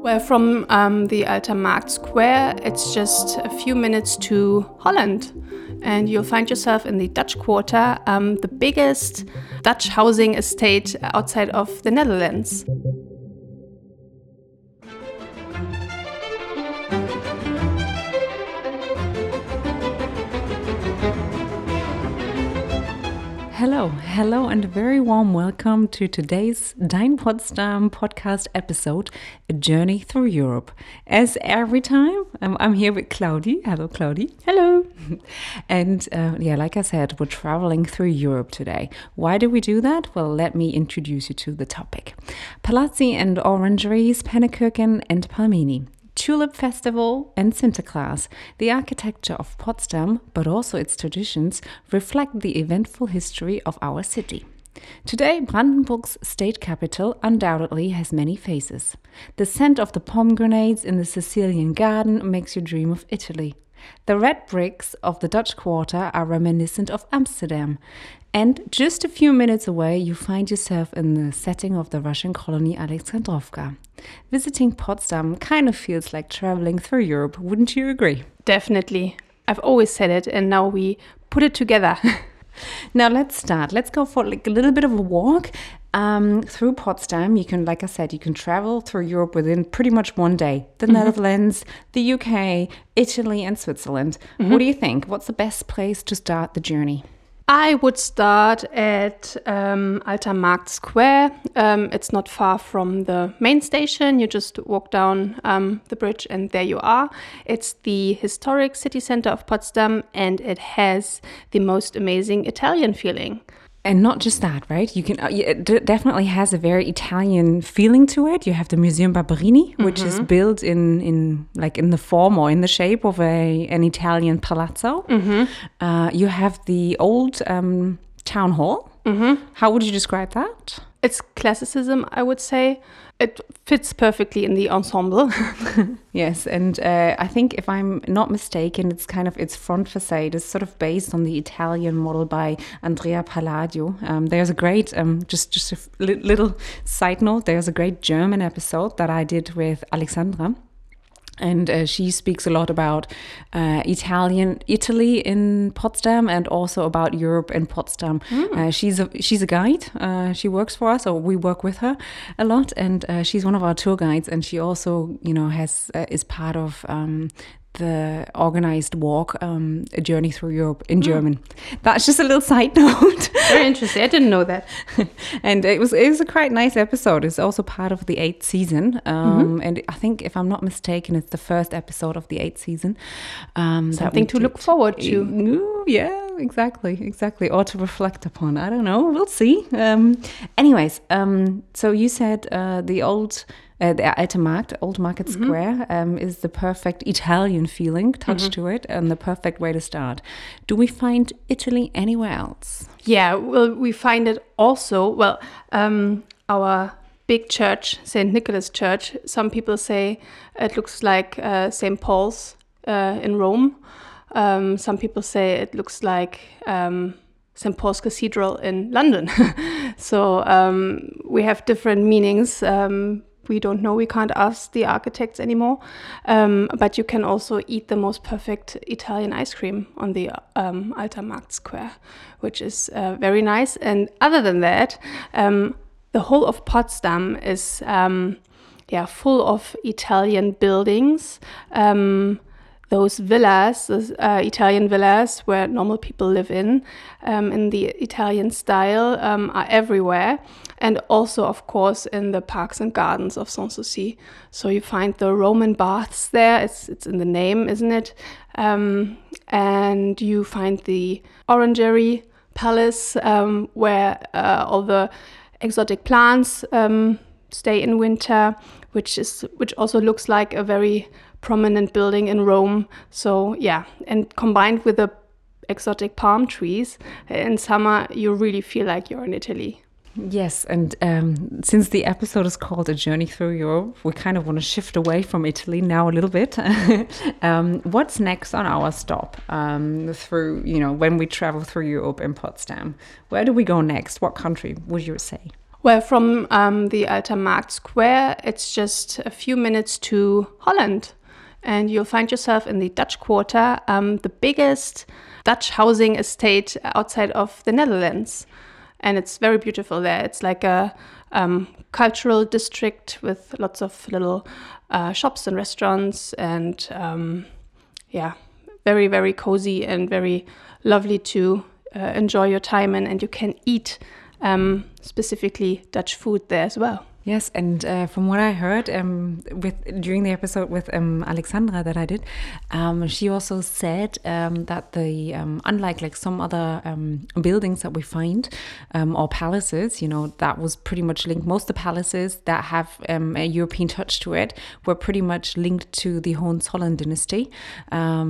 Well, from um, the Alter Markt Square, it's just a few minutes to Holland. And you'll find yourself in the Dutch Quarter, um, the biggest Dutch housing estate outside of the Netherlands. Hello, hello, and a very warm welcome to today's Dein Potsdam podcast episode, A Journey Through Europe. As every time, I'm, I'm here with Claudie. Hello, Claudie. Hello. and uh, yeah, like I said, we're traveling through Europe today. Why do we do that? Well, let me introduce you to the topic Palazzi and Orangeries, Pannekuchen, and Pelmeni. Tulip Festival, and Sinterklaas, the architecture of Potsdam, but also its traditions, reflect the eventful history of our city. Today, Brandenburg's state capital undoubtedly has many faces. The scent of the pomegranates in the Sicilian garden makes you dream of Italy. The red bricks of the Dutch quarter are reminiscent of Amsterdam, and just a few minutes away, you find yourself in the setting of the Russian colony Alexandrovka. Visiting Potsdam kind of feels like traveling through Europe, wouldn't you agree? Definitely. I've always said it, and now we put it together. now let's start. Let's go for like a little bit of a walk um, through Potsdam. You can, like I said, you can travel through Europe within pretty much one day. The mm -hmm. Netherlands, the UK, Italy, and Switzerland. Mm -hmm. What do you think? What's the best place to start the journey? I would start at um, Alter Markt Square. Um, it's not far from the main station. You just walk down um, the bridge and there you are. It's the historic city center of Potsdam and it has the most amazing Italian feeling and not just that, right? You can uh, it definitely has a very Italian feeling to it. You have the Museum Barberini, which mm -hmm. is mm-hmm. built in in like in the form or in the shape of a an Italian palazzo. Mm -hmm. uh, you have the old um, town hall. Mm -hmm. How would you describe that? It's classicism, I would say it fits perfectly in the ensemble. yes, and uh, I think if I'm not mistaken, it's kind of its front facade is sort of based on the Italian model by Andrea Palladio. Um, there's a great, um, just just a little side note. There's a great German episode that I did with Alexandra and uh, she speaks a lot about uh, Italian Italy in Potsdam and also about Europe in Potsdam. Mm. Uh, she's a she's a guide. Uh, she works for us, or we work with her a lot, and uh, she's one of our tour guides. And she also, you know, has uh, is part of um, the organized walk, um, a journey through Europe in mm. German. That's just a little side note. Very interesting. I didn't know that. and it was it was a quite nice episode. It's also part of the eighth season, um, mm-hmm. and I think if I'm not mistaken, it's the first episode of the eighth season. Um, Something to look forward to. Yeah, exactly, exactly, or to reflect upon. I don't know. We'll see. Um, anyways, um, so you said uh, the old uh, the Alte Markt, Old Market mm -hmm. Square, um, is the perfect Italian feeling touch mm -hmm. to it and the perfect way to start. Do we find Italy anywhere else? Yeah, well, we find it also. Well, um, our big church, St. Nicholas Church, some people say it looks like uh, St. Paul's uh, in Rome. Um, some people say it looks like um, St. Paul's Cathedral in London. so um, we have different meanings um, we don't know. We can't ask the architects anymore. Um, but you can also eat the most perfect Italian ice cream on the um, Alter Markt Square, which is uh, very nice. And other than that, um, the whole of Potsdam is yeah full of Italian buildings. Um, those villas, those, uh, Italian villas where normal people live in, um, in the Italian style, um, are everywhere. And also, of course, in the parks and gardens of Sanssouci. So you find the Roman baths there. It's, it's in the name, isn't it? Um, and you find the Orangery Palace, um, where uh, all the exotic plants um, stay in winter, which is which also looks like a very prominent building in Rome. So yeah, and combined with the exotic palm trees in summer, you really feel like you're in Italy. Yes, and um, since the episode is called A Journey Through Europe, we kind of want to shift away from Italy now a little bit. um, what's next on our stop um, through, you know, when we travel through Europe in Potsdam? Where do we go next? What country would you say? Well, from um, the Alter Markt Square, it's just a few minutes to Holland. And you'll find yourself in the Dutch Quarter, um, the biggest Dutch housing estate outside of the Netherlands. And it's very beautiful there. It's like a um, cultural district with lots of little uh, shops and restaurants, and um, yeah, very, very cozy and very lovely to uh, enjoy your time in. And you can eat um, specifically Dutch food there as well. Yes, and uh, from what I heard um, with during the episode with um, Alexandra that I did, um, she also said um, that the um, unlike like some other um, buildings that we find or palaces, you know, that was pretty much linked. Most of the palaces that have a European touch to it were pretty much linked to the Hohenzollern dynasty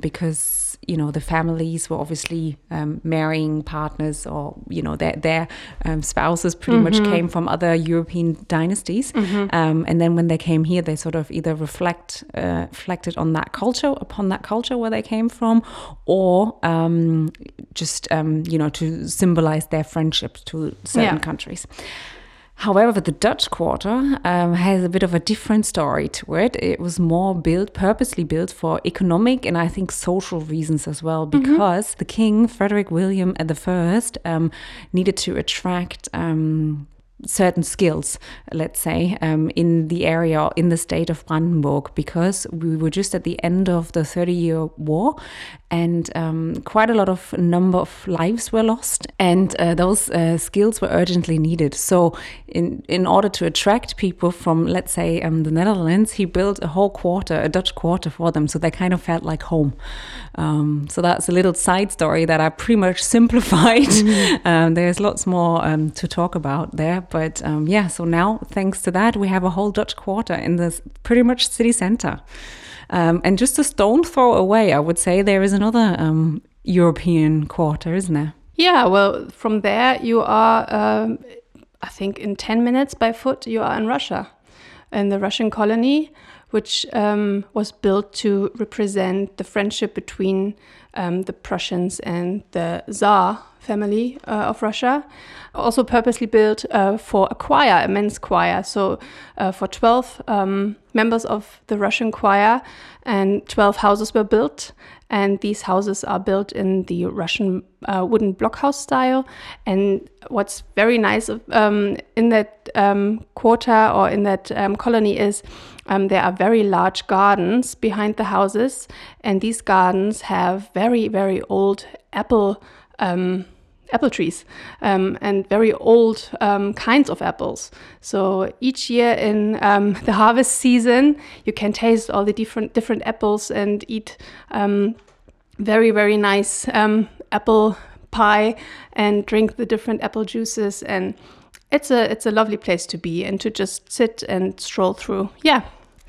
because you know the families were obviously um, marrying partners or you know their their um, spouses pretty mm-hmm. much came from other European dynasties mm-hmm. um, and then when they came here they sort of either reflect uh, reflected on that culture upon that culture where they came from or um, just um, you know to symbolize their friendship to certain yeah. countries However, the Dutch Quarter um, has a bit of a different story to it. It was more built, purposely built for economic and I think social reasons as well, mm-hmm. because mm -hmm. the King, Frederick William I, um, needed to attract. Um, certain skills, let's say, um, in the area, in the state of Brandenburg, because we were just at the end of the Thirty Year War and um, quite a lot of number of lives were lost, and uh, those uh, skills were urgently needed. So, in in order to attract people from, let's say, um, the Netherlands, he built a whole quarter, a Dutch quarter for them, so they kind of felt like home. Um, so that's a little side story that I pretty much simplified. Mm-hmm. there's lots more um, to talk about there, but um, yeah. So now, thanks to that, we have a whole Dutch quarter in this pretty much city center. Um, and just a stone throw away, I would say there is another um, European quarter, isn't there? Yeah, well, from there you are, um, I think, in 10 minutes by foot, you are in Russia, in the Russian colony, which um, was built to represent the friendship between um, the Prussians and the Tsar family uh, of Russia. Also, purposely built uh, for a choir, a men's choir. So, uh, for 12 um, members of the Russian choir, and 12 houses were built. And these houses are built in the Russian uh, wooden blockhouse style. And what's very nice um, in that um, quarter or in that um, colony is um, there are very large gardens behind the houses, and these gardens have very, very old apple um, apple trees um, and very old um, kinds of apples. So each year in um, the harvest season, you can taste all the different different apples and eat um, very very nice um, apple pie and drink the different apple juices and it's a it's a lovely place to be and to just sit and stroll through. Yeah.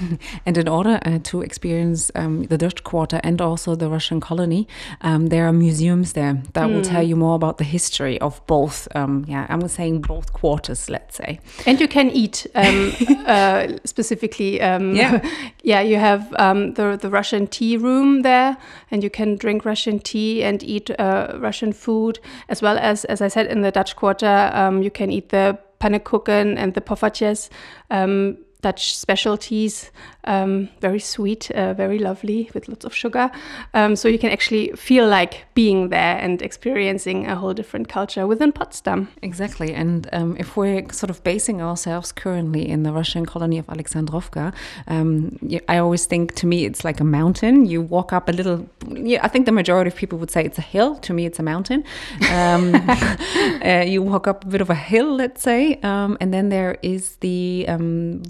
and in order uh, to experience um, the Dutch Quarter and also the Russian colony, um, there are museums there that mm. will tell hmm. you more about the history of both. Um, yeah, I'm saying both quarters, let's say. And you can eat um, uh, specifically. Um, yeah, yeah. You have um, the the Russian tea room there, and you can drink Russian tea and eat uh, Russian food, as well as, as I said, in the Dutch Quarter, you can eat the pannekuchen and the poffertjes. Um, Dutch specialties, um, very sweet, uh, very lovely with lots of sugar. Um, so you can actually feel like being there and experiencing a whole different culture within Potsdam. Exactly. And um, if we're sort of basing ourselves currently in the Russian colony of Alexandrovka, um, I always think to me it's like a mountain. You walk up a little, yeah, I think the majority of people would say it's a hill. To me, it's a mountain. Um, uh, you walk up a bit of a hill, let's say, um, and then there is the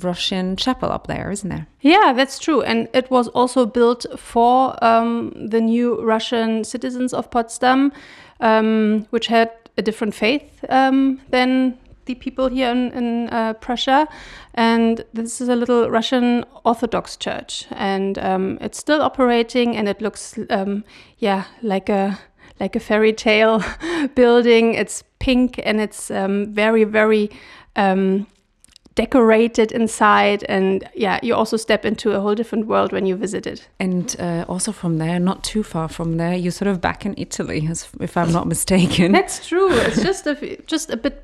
Russian Russian chapel up there, isn't there? Yeah, that's true. And it was also built for um, the new Russian citizens of Potsdam, um, which had a different faith um, than the people here in, in uh, Prussia. And this is a little Russian Orthodox church. And um, it's still operating and it looks, um, yeah, like a like a fairy tale building. It's pink and it's um, very, very um, decorated inside and yeah you also step into a whole different world when you visit it and uh, also from there not too far from there you're sort of back in italy if i'm not mistaken that's true it's just a just a bit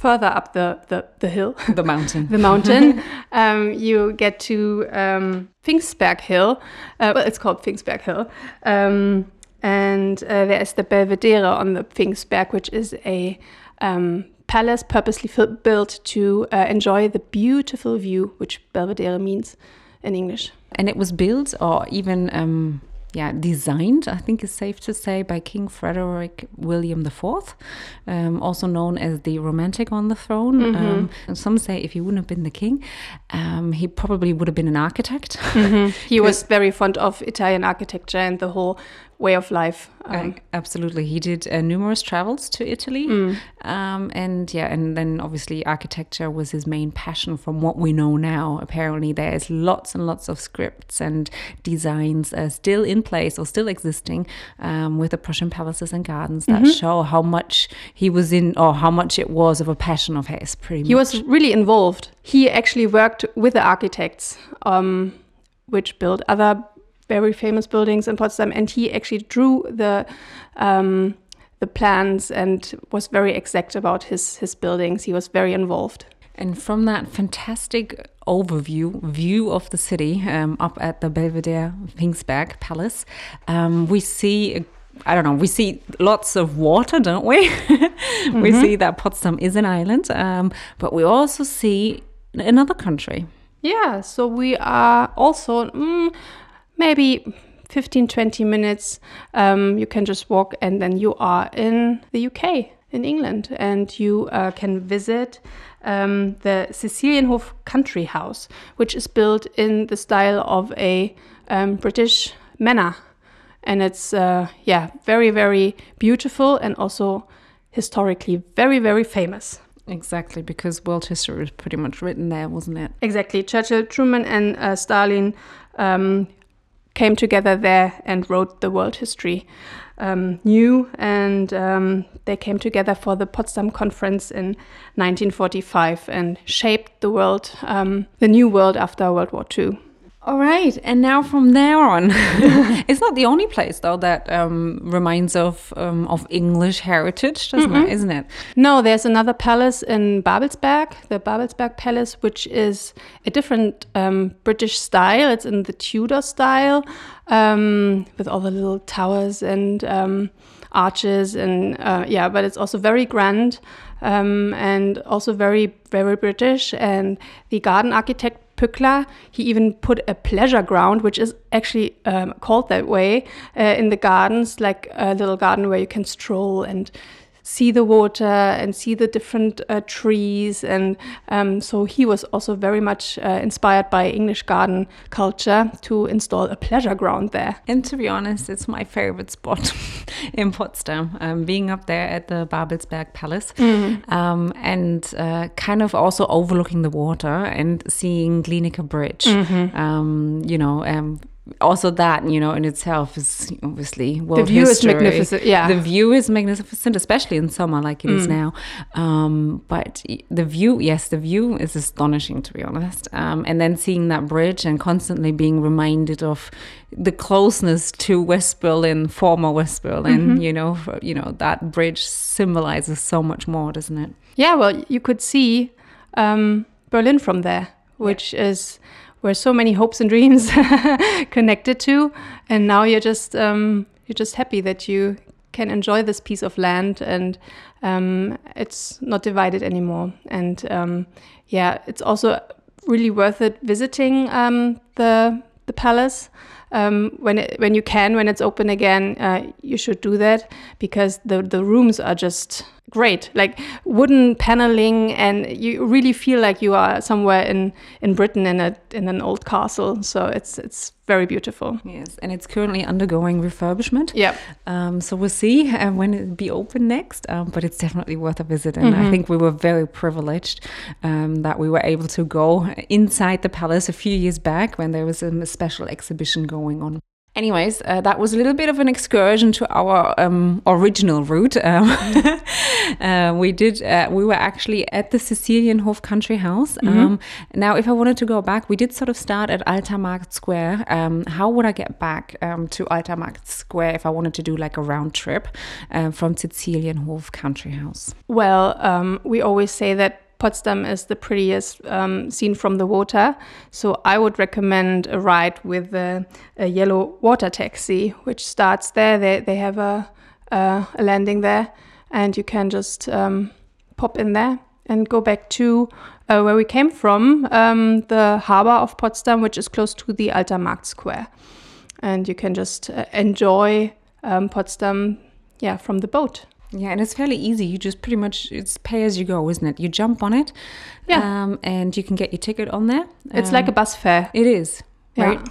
further up the, the, the hill, The mountain. the mountain, um, you get to um, Pfingstberg Hill. Uh, well, it's called Pfingstberg Hill. Um, and uh, there's the Belvedere on the Pfingstberg, which is a um, palace purposely built to uh, enjoy the beautiful view, which Belvedere means in English. And it was built or even um, yeah, designed, I think it's safe to say, by King Frederick William IV, um, also known as the Romantic on the throne. Um, and some say if he wouldn't have been the king, um, he probably would have been an architect. He was very fond of Italian architecture and the whole way of life. Um, Uh, absolutely, he did uh, numerous travels to Italy, um, and yeah, and then obviously architecture was his main passion. From what we know now, apparently there's lots and lots of scripts and designs uh, still in place or still existing um, with the Prussian palaces and gardens that show how much he was in, or how much it was of a passion of his. Pretty He much. was really involved. He actually worked with the architects, um, which built other very famous buildings in Potsdam, and he actually drew the um, the plans and was very exact about his his buildings. He was very involved. And from that fantastic overview view of the city um, up at the Belvedere Pfingstberg Palace, um, we see. I don't know. We see lots of water, don't we? we see that Potsdam is an island, um, but we also see another country. Yeah, so we are also mm, maybe 15 20 minutes. Um, you can just walk, and then you are in the UK, in England, and you uh, can visit um, the Cecilienhof Country House, which is built in the style of a um, British manor. And it's, uh, yeah, very, very beautiful and also historically very, very famous. Exactly, because world history was pretty much written there, wasn't it? Exactly. Churchill, Truman, and uh, Stalin um, came together there and wrote the world history um, new, and um, they came together for the Potsdam Conference in 1945 and shaped the world, um, the new world after World War II. All right, and now from there on, it's not the only place though that um, reminds of um, of English heritage, doesn't it? Isn't it? No, there's another palace in Babelsberg, the Babelsberg Palace, which is a different um, British style. It's in the Tudor style, um, with all the little towers and um, arches, and uh, yeah, but it's also very grand um, and also very, very British. And the garden architect Pückler, he even put a pleasure ground, which is actually um, called that way, uh, in the gardens, like a little garden where you can stroll and see the water and see the different uh, trees. And um, so he was also very much uh, inspired by English garden culture to install a pleasure ground there. And to be honest, it's my favorite spot in Potsdam, um, being up there at the Babelsberg Palace um, and uh, kind of also overlooking the water and seeing Glienicke Bridge. Um, you know, um, also that, you know, in itself is obviously world view is magnificent, yeah. The view is magnificent, especially in summer like it is now. Um, but the view, yes, the view is astonishing, to be honest. Um, and then seeing that bridge and constantly being reminded of the closeness to West Berlin, former West Berlin, you know, for- you know, that bridge symbolizes so much more, doesn't it? Yeah, well, you could see um, Berlin from there, which is where so many hopes and dreams connected to, and now you're just um, you're just happy that you can enjoy this piece of land and um, it's not divided anymore. And um, yeah, it's also really worth it visiting um, the the palace um, when it, when you can when it's open again. Uh, you should do that because the the rooms are just great, like wooden paneling, and you really feel like you are somewhere in in Britain in a in an old castle. So it's it's very beautiful. Yes, and it's currently undergoing refurbishment. Yeah. Um, so we'll see uh, when it'll be open next, um, but it's definitely worth a visit. And I think we were very privileged um, that we were able to go inside the palace a few years back when there was a special exhibition going on. Anyways, uh, that was a little bit of an excursion to our um, original route. Um, uh, we did. Uh, we were actually at the Cecilienhof Country House. Um, now, if I wanted to go back, we did sort of start at Alter Markt Square. Um, how would I get back um, to Alter Markt Square if I wanted to do like a round trip uh, from Cecilienhof Country House? Well, um, we always say that Potsdam is the prettiest um, seen from the water. So I would recommend a ride with a, a yellow water taxi, which starts there. They, they have a, a, landing there, and you can just um, pop in there and go back to uh, where we came from, um, the harbor of Potsdam, which is close to the Alter Markt Square. And you can just uh, enjoy um, Potsdam, yeah, from the boat. Yeah, and it's fairly easy. You just pretty much it's pay as you go, isn't it? You jump on it, Yeah. um, and you can get your ticket on there. It's like a bus fare. It is, Yeah. right?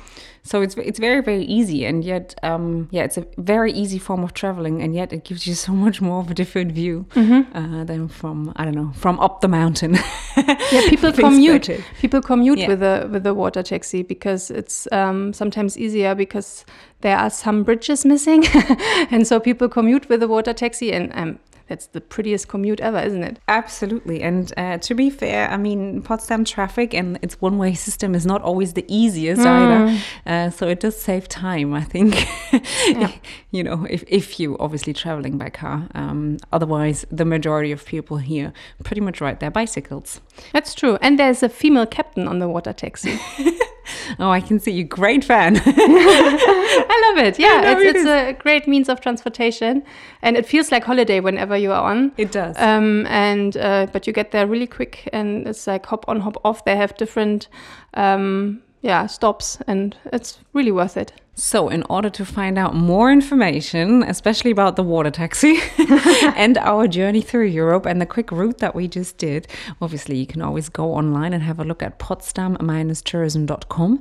So it's it's very very easy, and yet um, yeah, it's a very easy form of traveling, and yet it gives you so much more of a different view uh, than from I don't know from up the mountain. yeah people commute people commute Yeah. with the with the water taxi because it's um, sometimes easier because there are some bridges missing and so people commute with the water taxi and um, that's the prettiest commute ever isn't it Absolutely, and uh, to be fair, I mean Potsdam traffic and its one-way system is not always the easiest either. Uh, so it does save time, I think. you know, if if you obviously traveling by car. Um, otherwise, the majority of people here pretty much ride their bicycles. that's true and there's a female captain on the water taxi Oh, I can see you, great fan. i love it. Yeah know it's, it it's a great means of transportation. And it feels like holiday whenever you are on. It does. um, and uh, but you get there really quick and it's like hop on hop off. They have different um, yeah stops and it's really worth it So, in order to find out more information, especially about the water taxi and our journey through Europe and the quick route that we just did, obviously you can always go online and have a look at potsdam-tourism.com,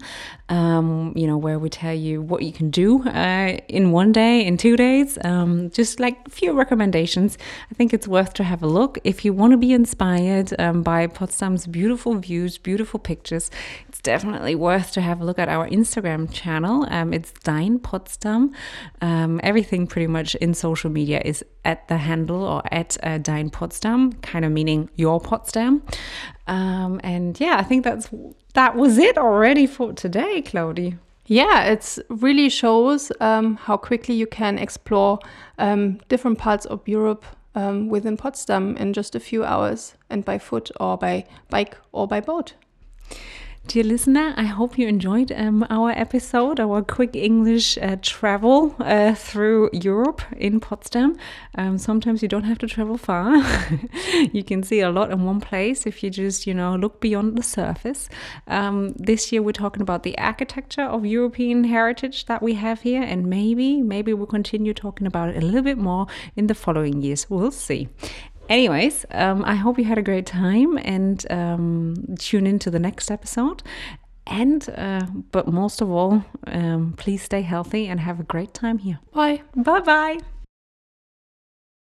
um, you know, where we tell you what you can do uh, in one day, in two days, um, just like a few recommendations. I think it's worth to have a look. If you want to be inspired um, by Potsdam's beautiful views, beautiful pictures, it's definitely worth to have a look at our Instagram channel. Um, it's Dein Potsdam. Um, everything pretty much in social media is at the handle or at uh, Dein Potsdam, kind of meaning your Potsdam. Um, and yeah, I think that's that was it already for today, Claudie. Yeah, it really shows um, how quickly you can explore um, different parts of Europe um, within Potsdam in just a few hours and by foot or by bike or by boat. Dear listener, I hope you enjoyed um, our episode, our quick English uh, travel uh, through Europe in Potsdam. Um, sometimes you don't have to travel far. you can see a lot in one place if you just, you know, look beyond the surface. Um, this year we're talking about the architecture of European heritage that we have here, and maybe, maybe we'll continue talking about it a little bit more in the following years. We'll see. Anyways, um, I hope you had a great time and um, tune in to the next episode. And, uh, but most of all, um, please stay healthy and have a great time here. Bye. Bye bye.